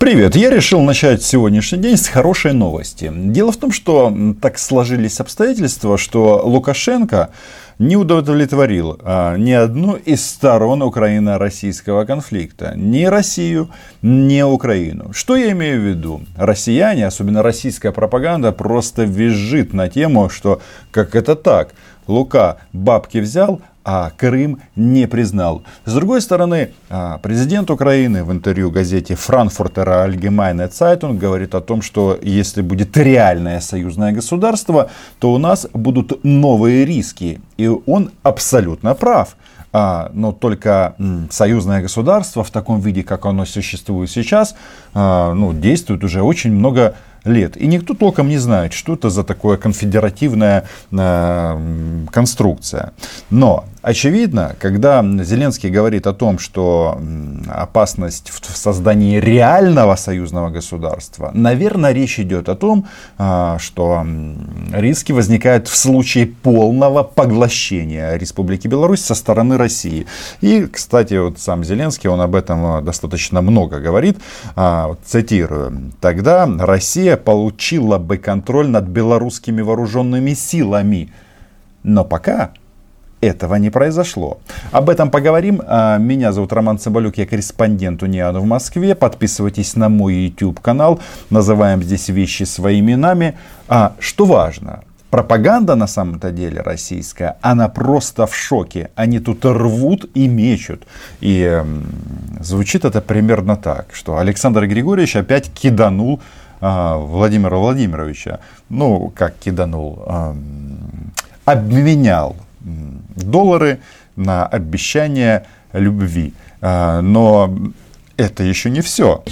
Привет! Я решил начать сегодняшний день с хорошей новости. Дело в том, что так сложились обстоятельства, что Лукашенко не удовлетворил а, ни одну из сторон Украино-российского конфликта. Ни Россию, ни Украину. Что я имею в виду? Россияне, особенно российская пропаганда, просто визжит на тему, что как это так? Лука бабки взял, а Крым не признал. С другой стороны, а, президент Украины в интервью газете Frankfurter Allgemeine Zeitung говорит о том, что если будет реальное союзное государство, то у нас будут новые риски. И он абсолютно прав. А, но только союзное государство в таком виде, как оно существует сейчас, а, ну, действует уже очень много лет. И никто толком не знает, что это за такое конфедеративная э, конструкция. Но очевидно, когда Зеленский говорит о том, что опасность в создании реального союзного государства, наверное, речь идет о том, э, что риски возникают в случае полного поглощения Республики Беларусь со стороны России. И, кстати, вот сам Зеленский, он об этом э, достаточно много говорит. Э, цитирую. Тогда Россия Россия получила бы контроль над белорусскими вооруженными силами. Но пока этого не произошло. Об этом поговорим. А, меня зовут Роман Цымбалюк, я корреспондент УНИАН в Москве. Подписывайтесь на мой YouTube канал. Называем здесь вещи своими именами. А, что важно, пропаганда на самом-то деле российская, она просто в шоке. Они тут рвут и мечут. И звучит это примерно так, что Александр Григорьевич опять киданул Владимира Владимировича, ну, как киданул, обменял доллары на обещание любви. А, но это еще не все.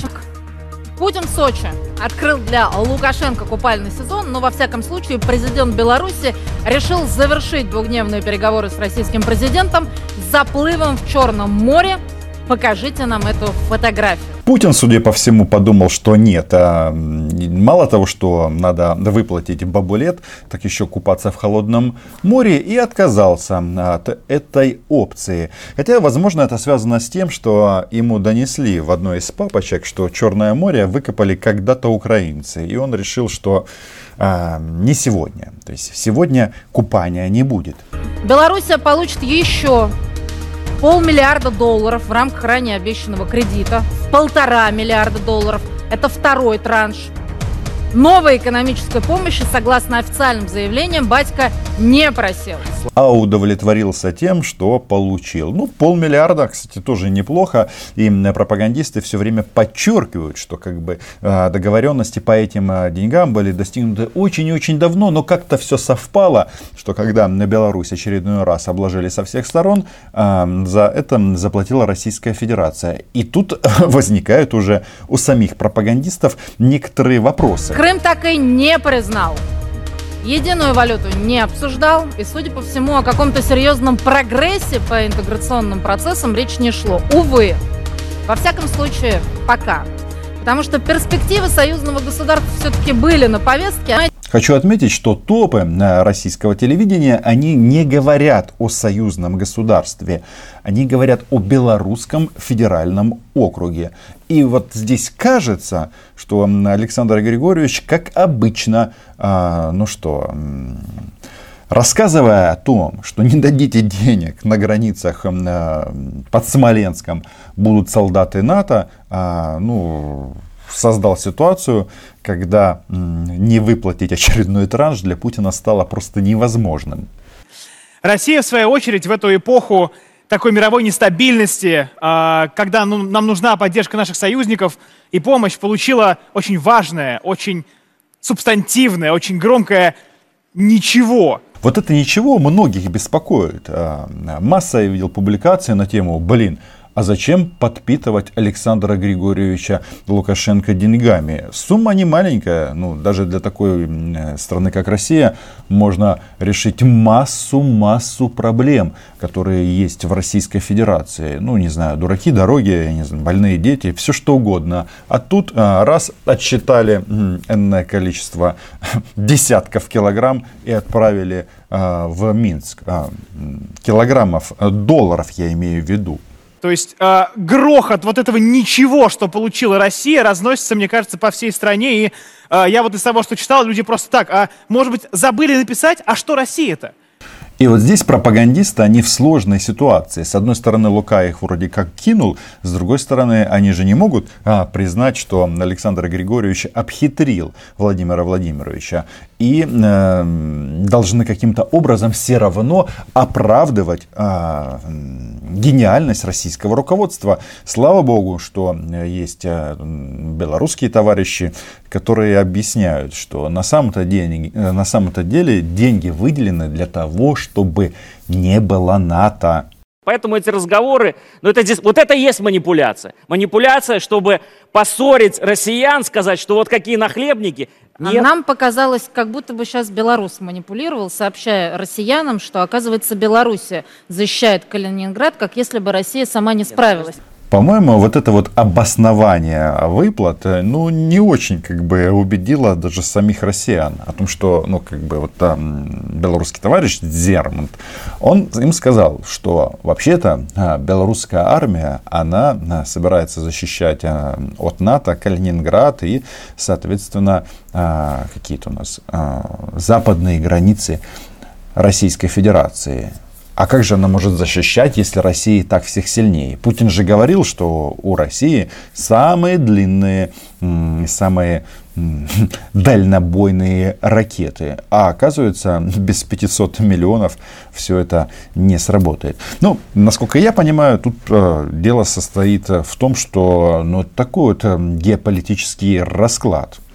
Путин в Сочи открыл для Лукашенко купальный сезон, но во всяком случае президент Беларуси решил завершить двухдневные переговоры с российским президентом заплывом в Черном море. Покажите нам эту фотографию. Путин, судя по всему, подумал, что нет. А мало того, что надо выплатить бабулет, так еще купаться в холодном море и отказался от этой опции. Хотя, возможно, это связано с тем, что ему донесли в одной из папочек, что Черное море выкопали когда-то украинцы. И он решил, что а, не сегодня. То есть сегодня купания не будет. Белоруссия получит еще полмиллиарда долларов в рамках ранее обещанного кредита, полтора миллиарда долларов. Это второй транш Новой экономической помощи, согласно официальным заявлениям, батька не просил. А удовлетворился тем, что получил. Ну, полмиллиарда, кстати, тоже неплохо. И пропагандисты все время подчеркивают, что как бы а, договоренности по этим а, деньгам были достигнуты очень и очень давно, но как-то все совпало, что когда на Беларусь очередной раз обложили со всех сторон, а, за это заплатила Российская Федерация. И тут возникают уже у самих пропагандистов некоторые вопросы. Крым так и не признал. Единую валюту не обсуждал, и, судя по всему, о каком-то серьезном прогрессе по интеграционным процессам речь не шло. Увы, во всяком случае, пока. Потому что перспективы союзного государства все-таки были на повестке. Хочу отметить, что топы э, российского телевидения, они не говорят о союзном государстве, они говорят о белорусском федеральном округе. И вот здесь кажется, что Александр Григорьевич, как обычно, а, ну что, рассказывая о том, что не дадите денег на границах э, под Смоленском будут солдаты НАТО, а, ну, создал ситуацию, когда не выплатить очередной транш для Путина стало просто невозможным. Россия, в свою очередь, в эту эпоху такой мировой нестабильности, а, когда ну, нам нужна поддержка наших союзников и помощь, получила очень важное, очень субстантивное, очень громкое «ничего». Вот это ничего многих беспокоит. А, масса я видел публикации на тему, блин, а зачем подпитывать Александра Григорьевича Лукашенко деньгами? Сумма не маленькая. Ну, даже для такой страны, как Россия, можно решить массу-массу проблем, которые есть в Российской Федерации. Ну, не знаю, дураки, дороги, не знаю, больные дети, все что угодно. А тут а, раз отсчитали энное количество десятков килограмм и отправили а, в Минск. А, килограммов, долларов я имею в виду. То есть э, грохот вот этого ничего, что получила Россия, разносится, мне кажется, по всей стране. И э, я вот из того, что читал, люди просто так, а может быть, забыли написать, а что Россия-то? И вот здесь пропагандисты, они в сложной ситуации. С одной стороны, Лука их вроде как кинул, с другой стороны, они же не могут а, признать, что Александр Григорьевич обхитрил Владимира Владимировича. И э, должны каким-то образом все равно оправдывать э, гениальность российского руководства. Слава богу, что есть э, белорусские товарищи, которые объясняют, что на самом-то деле, э, на самом-то деле деньги выделены для того, чтобы не было НАТО. Поэтому эти разговоры, ну это вот это и есть манипуляция. Манипуляция, чтобы поссорить россиян, сказать, что вот какие нахлебники. А нам показалось, как будто бы сейчас белорус манипулировал, сообщая россиянам, что, оказывается, Белоруссия защищает Калининград, как если бы Россия сама не справилась. По-моему, вот это вот обоснование выплат, э, ну, не очень как бы убедило даже самих россиян о том, что, ну, как бы вот там белорусский товарищ Зермонт, он им сказал, что вообще-то а, белорусская армия, она а, собирается защищать а, от НАТО Калининград и, соответственно, какие-то у нас западные границы Российской Федерации. А как же она может защищать, если Россия и так всех сильнее? Путин же говорил, что у России самые длинные, самые дальнобойные ракеты. А оказывается, без 500 миллионов все это не сработает. Ну, насколько я понимаю, тут э, дело состоит в том, что ну, такой вот э, геополитический расклад –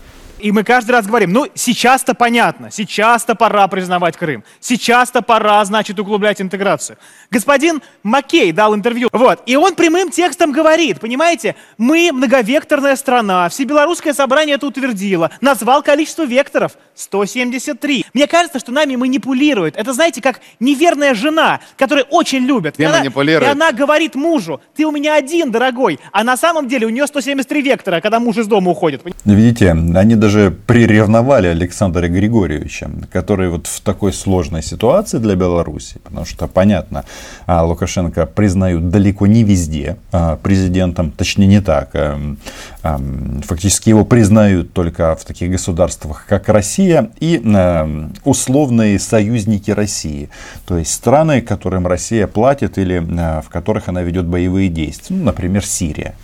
и мы каждый раз говорим, ну, сейчас-то понятно, сейчас-то пора признавать Крым, сейчас-то пора, значит, углублять интеграцию. Господин Маккей дал интервью, вот, и он прямым текстом говорит, понимаете, мы многовекторная страна, всебелорусское собрание это утвердило, назвал количество векторов 173. Мне кажется, что нами манипулируют. Это, знаете, как неверная жена, которую очень любят. И она, манипулирует? И она говорит мужу, ты у меня один, дорогой, а на самом деле у нее 173 вектора, когда муж из дома уходит. Видите, они даже даже приревновали Александра Григорьевича, который вот в такой сложной ситуации для Беларуси, потому что, понятно, а, Лукашенко признают далеко не везде а, президентом, точнее не так, а, фактически его признают только в таких государствах, как Россия и условные союзники России, то есть страны, которым Россия платит или в которых она ведет боевые действия, ну, например, Сирия.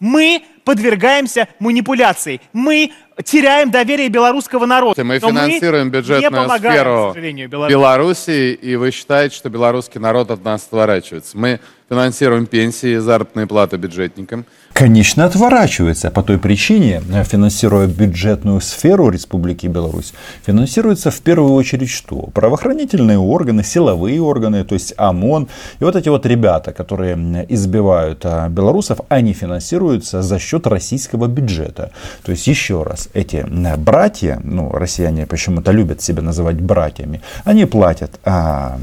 Мы подвергаемся манипуляции. Мы теряем доверие белорусского народа. Мы финансируем мы бюджетную сферу Беларуси, и вы считаете, что белорусский народ от нас отворачивается. Мы финансируем пенсии, заработные платы бюджетникам. Конечно, отворачивается. По той причине, финансируя бюджетную сферу Республики Беларусь, финансируется в первую очередь что? Правоохранительные органы, силовые органы, то есть ОМОН. И вот эти вот ребята, которые избивают а, белорусов, они финансируются за счет российского бюджета. То есть, еще раз, эти братья, ну, россияне почему-то любят себя называть братьями, они платят а,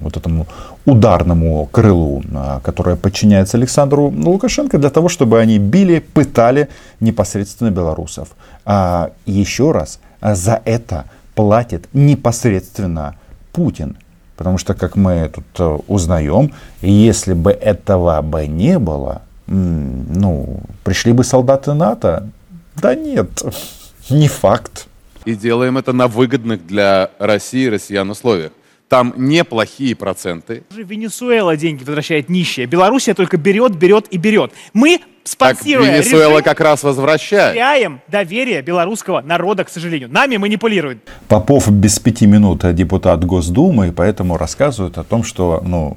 вот этому ударному крылу, а, которое подчиняется Александру Лукашенко, для того, чтобы они били, пытали непосредственно белорусов. А еще раз, за это платит непосредственно Путин. Потому что, как мы тут э, узнаем, если бы этого бы не было, ну, пришли бы солдаты НАТО? Да нет, не факт. И делаем это на выгодных для России и россиян условиях. Там неплохие проценты. Венесуэла деньги возвращает нищие. Белоруссия только берет, берет и берет. Мы спонсируя так Венесуэла режим, как раз возвращает. теряем доверие белорусского народа, к сожалению. Нами манипулируют. Попов без пяти минут депутат Госдумы, и поэтому рассказывает о том, что, ну,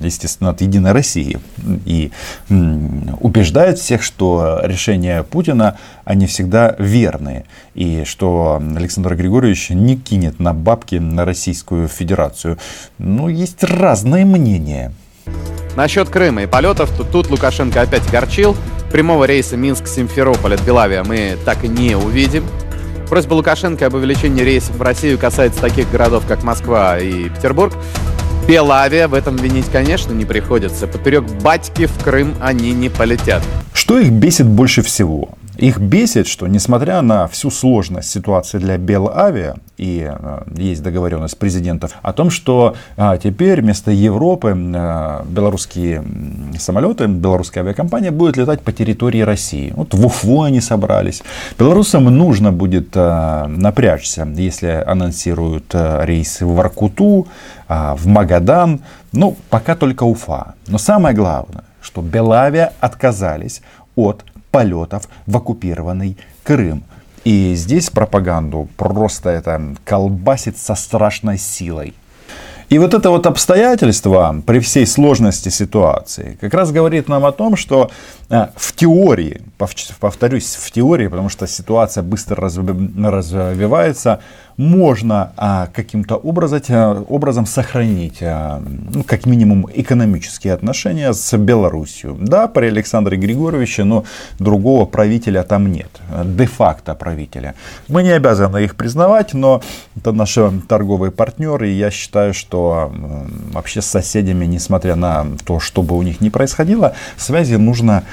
естественно, от Единой России. И убеждает всех, что решения Путина, они всегда верные. И что Александр Григорьевич не кинет на бабки на Российскую Федерацию. Ну, есть разные мнения. Насчет Крыма и полетов, то тут Лукашенко опять горчил. Прямого рейса Минск-Симферополь от Белавия мы так и не увидим. Просьба Лукашенко об увеличении рейсов в Россию касается таких городов, как Москва и Петербург. Белавия в этом винить, конечно, не приходится. Поперек батьки в Крым они не полетят. Что их бесит больше всего? Их бесит, что несмотря на всю сложность ситуации для Белавиа, и э, есть договоренность президентов о том, что а, теперь вместо Европы а, белорусские самолеты, белорусская авиакомпания будет летать по территории России. Вот в Уфу они собрались. Белорусам нужно будет напрячься, если анонсируют рейсы в Воркуту, в Магадан. Ну, пока только Уфа. Но самое главное, что Белавия отказались от полетов в оккупированный Крым. И здесь пропаганду просто это колбасит со страшной силой. И вот это вот обстоятельство при всей сложности ситуации как раз говорит нам о том, что э, в теории, повторюсь, в теории, потому что ситуация быстро развивается, можно а, каким-то образом, а, образом сохранить, а, ну, как минимум, экономические отношения с Белоруссией. Да, при Александре Григорьевиче, но другого правителя там нет, де-факто правителя. Мы не обязаны их признавать, но это наши торговые партнеры, и я считаю, что вообще с соседями, несмотря на то, что бы у них ни происходило, связи нужно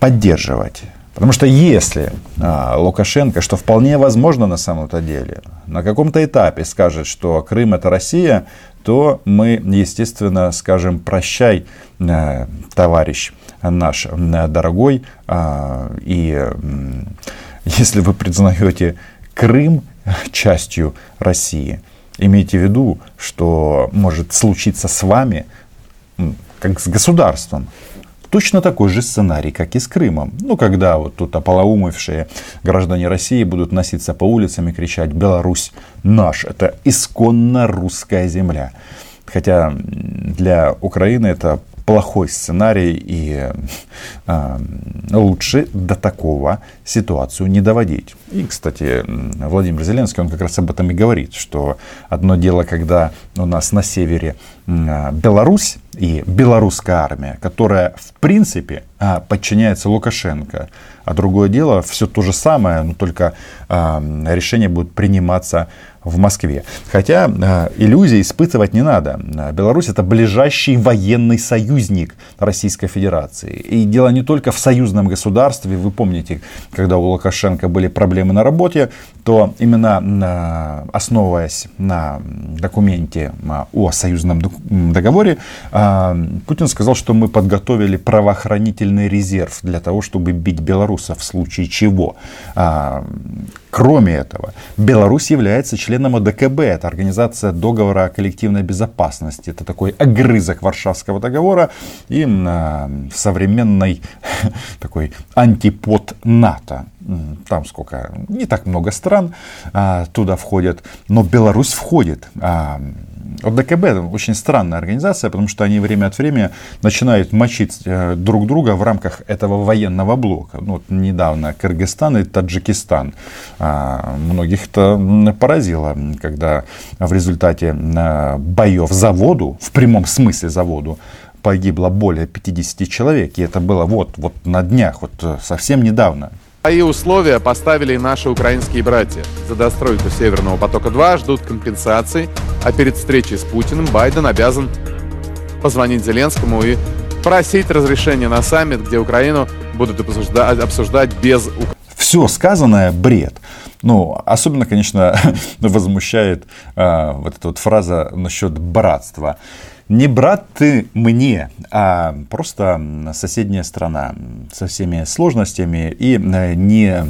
поддерживать. Потому что если а, Лукашенко, что вполне возможно на самом-то деле, на каком-то этапе скажет, что Крым это Россия, то мы, естественно, скажем прощай, а, товарищ наш а, дорогой. А, и если вы признаете Крым частью России, имейте в виду, что может случиться с вами, как с государством, Точно такой же сценарий, как и с Крымом. Ну, когда вот тут ополоумевшие граждане России будут носиться по улицам и кричать «Беларусь наш!» Это исконно русская земля. Хотя для Украины это плохой сценарий и э, лучше до такого ситуацию не доводить. И, кстати, Владимир Зеленский, он как раз об этом и говорит, что одно дело, когда у нас на севере э, Беларусь и белорусская армия, которая в принципе э, подчиняется Лукашенко, а другое дело все то же самое, но только э, решения будут приниматься в Москве. Хотя э, иллюзий испытывать не надо. Беларусь это ближайший военный союзник Российской Федерации. И дело не только в союзном государстве. Вы помните, когда у Лукашенко были проблемы на работе, то именно э, основываясь на документе э, о союзном договоре, э, Путин сказал, что мы подготовили правоохранительный резерв для того, чтобы бить белорусов в случае чего. А, Кроме этого, Беларусь является членом ОДКБ, это Организация договора о коллективной безопасности. Это такой огрызок Варшавского договора и э, современный такой антипод НАТО. Там сколько, не так много стран э, туда входят, но Беларусь входит. ОДКБ очень странная организация, потому что они время от времени начинают мочить э, друг друга в рамках этого военного блока. Ну, вот недавно Кыргызстан и Таджикистан. А, многих это поразило, когда в результате э, боев за воду, в прямом смысле за воду, погибло более 50 человек. И это было вот, вот на днях, вот э, совсем недавно. Свои условия поставили и наши украинские братья. За достройку Северного потока-2 ждут компенсаций, а перед встречей с Путиным Байден обязан позвонить Зеленскому и просить разрешения на саммит, где Украину будут обсуждать, обсуждать без все сказанное бред. Ну, особенно, конечно, возмущает а, вот эта вот фраза насчет братства не брат ты мне, а просто соседняя страна со всеми сложностями и не,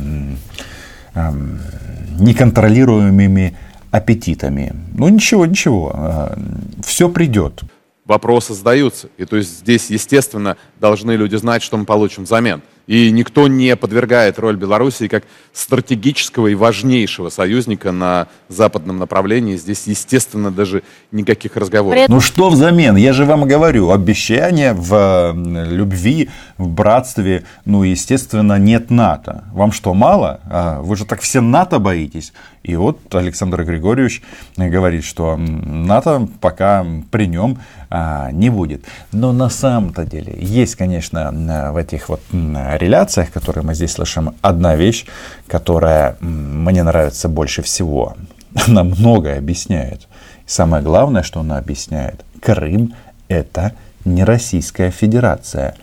неконтролируемыми аппетитами. Ну ничего, ничего, э, все придет. Вопросы задаются. И то есть здесь, естественно, должны люди знать, что мы получим взамен. И никто не подвергает роль Белоруссии как стратегического и важнейшего союзника на западном направлении. Здесь, естественно, даже никаких разговоров. Ну что взамен? Я же вам говорю, обещания в любви, в братстве, ну, естественно, нет НАТО. Вам что, мало? А, вы же так все НАТО боитесь. И вот Александр Григорьевич говорит, что НАТО пока при нем а, не будет. Но на самом-то деле есть, конечно, в этих вот реляциях, которые мы здесь слышим, одна вещь, которая мне нравится больше всего. Она многое объясняет. Самое главное, что она объясняет, Крым это не Российская Федерация.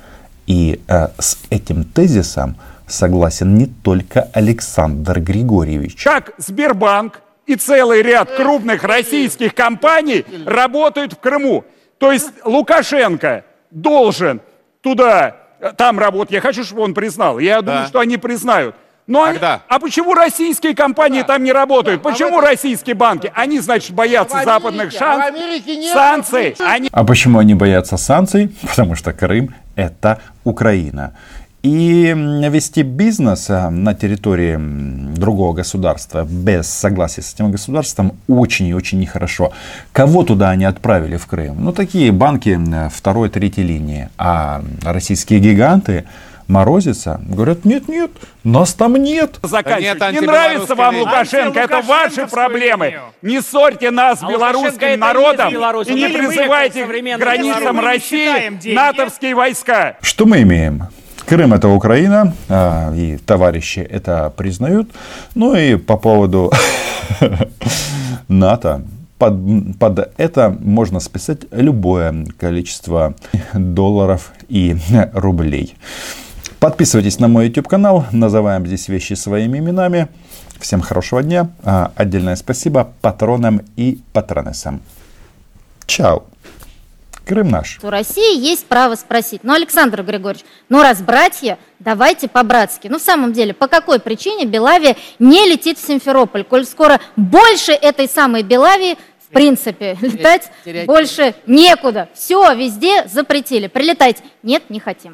И э, с этим тезисом согласен не только Александр Григорьевич. Как Сбербанк и целый ряд крупных российских компаний работают в Крыму. То есть Лукашенко должен туда, там работать. Я хочу, чтобы он признал. Я думаю, что они признают. Но они- Когда? а почему российские компании там не работают? Почему российские банки? Они, значит, боятся западных шанс, санкций. Они А почему они боятся санкций? Потому что Крым – это Украина. И вести бизнес а, на территории другого государства без согласия с этим государством очень и очень нехорошо. Кого туда они отправили в Крым? Ну, такие банки второй, третьей линии. А российские гиганты морозятся, говорят, нет, нет, нас там нет. заканчивают. нет не нравится вам Лукашенко, это ваши проблемы. Не ссорьте нас с А белорусским народом и не призывайте к границам России натовские войска. Что мы имеем? Крым это Украина, а, и товарищи это признают. Ну и по поводу НАТО, под, под это можно списать любое количество долларов и рублей. Подписывайтесь на мой YouTube канал, называем здесь вещи своими именами. Всем хорошего дня. А, Отдельное спасибо патронам и патронессам. Чао. Крым наш. У России есть право спросить, ну, Александр Григорьевич, ну, раз братья, давайте по-братски. Ну, в самом деле, по какой причине Белавия не летит в Симферополь, коль скоро больше этой самой Белавии, в принципе, летать больше некуда. Все, везде запретили. Прилетайте. Нет, не хотим.